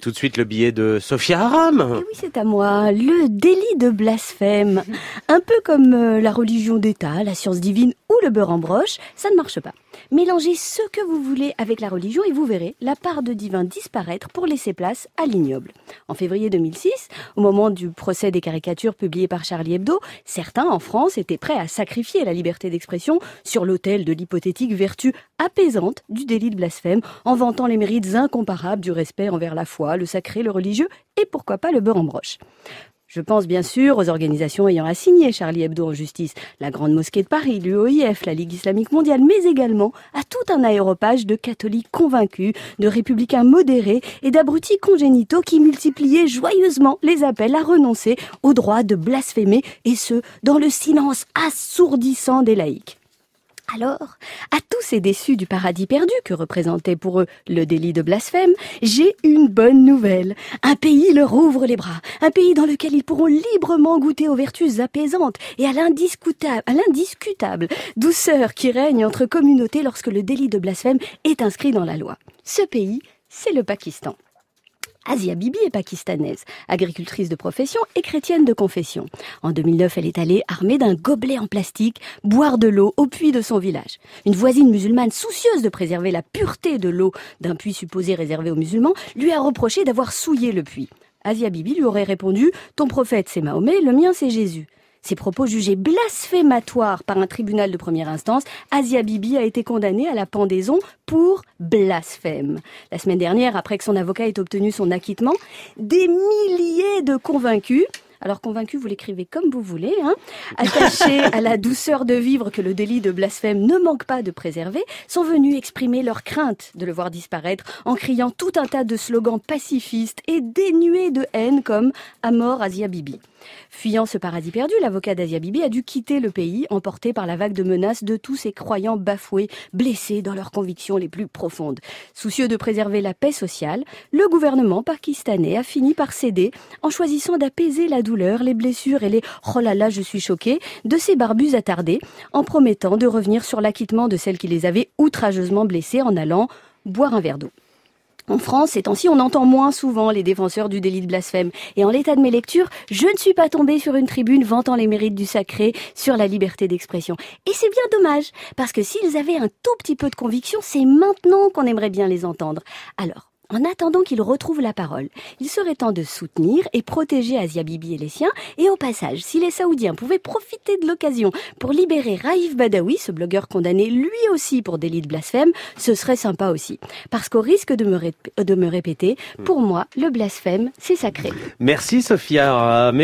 Tout de suite le billet de Sophia Aram. Eh oui, c'est à moi. Le délit de blasphème. Un peu comme euh, la religion d'État, la science divine ou le beurre en broche, ça ne marche pas. Mélangez ce que vous voulez avec la religion et vous verrez la part de divin disparaître pour laisser place à l'ignoble. En février 2006, au moment du procès des caricatures publiées par Charlie Hebdo, certains en France étaient prêts à sacrifier la liberté d'expression sur l'autel de l'hypothétique vertu apaisante du délit de blasphème en vantant les mérites incomparables du respect envers la foi le sacré, le religieux et pourquoi pas le beurre en broche. Je pense bien sûr aux organisations ayant assigné Charlie Hebdo en justice, la Grande Mosquée de Paris, l'UOIF, la Ligue islamique mondiale, mais également à tout un aéropage de catholiques convaincus, de républicains modérés et d'abrutis congénitaux qui multipliaient joyeusement les appels à renoncer au droit de blasphémer, et ce, dans le silence assourdissant des laïcs. Alors, à tous ces déçus du paradis perdu que représentait pour eux le délit de blasphème, j'ai une bonne nouvelle. Un pays leur ouvre les bras, un pays dans lequel ils pourront librement goûter aux vertus apaisantes et à l'indiscutable douceur qui règne entre communautés lorsque le délit de blasphème est inscrit dans la loi. Ce pays, c'est le Pakistan. Asia Bibi est pakistanaise, agricultrice de profession et chrétienne de confession. En 2009, elle est allée armée d'un gobelet en plastique boire de l'eau au puits de son village. Une voisine musulmane soucieuse de préserver la pureté de l'eau d'un puits supposé réservé aux musulmans lui a reproché d'avoir souillé le puits. Asia Bibi lui aurait répondu Ton prophète c'est Mahomet, le mien c'est Jésus. Ces propos jugés blasphématoires par un tribunal de première instance, Asia Bibi a été condamnée à la pendaison pour blasphème. La semaine dernière, après que son avocat ait obtenu son acquittement, des milliers de convaincus alors convaincu, vous l'écrivez comme vous voulez, hein, attachés à la douceur de vivre que le délit de blasphème ne manque pas de préserver, sont venus exprimer leur crainte de le voir disparaître en criant tout un tas de slogans pacifistes et dénués de haine comme à mort Asia Bibi. Fuyant ce paradis perdu, l'avocat d'Asia Bibi a dû quitter le pays, emporté par la vague de menaces de tous ces croyants bafoués, blessés dans leurs convictions les plus profondes. Soucieux de préserver la paix sociale, le gouvernement pakistanais a fini par céder en choisissant d'apaiser la les blessures et les oh là là, je suis choqué de ces barbus attardés, en promettant de revenir sur l'acquittement de celles qui les avaient outrageusement blessés en allant boire un verre d'eau. En France, ces temps-ci, on entend moins souvent les défenseurs du délit de blasphème. Et en l'état de mes lectures, je ne suis pas tombée sur une tribune vantant les mérites du sacré sur la liberté d'expression. Et c'est bien dommage, parce que s'ils avaient un tout petit peu de conviction, c'est maintenant qu'on aimerait bien les entendre. Alors, en attendant qu'il retrouve la parole, il serait temps de soutenir et protéger Asia Bibi et les siens. Et au passage, si les Saoudiens pouvaient profiter de l'occasion pour libérer Raif Badawi, ce blogueur condamné lui aussi pour délit de blasphème, ce serait sympa aussi. Parce qu'au risque de me, de me répéter, pour moi, le blasphème, c'est sacré. Merci Sophia.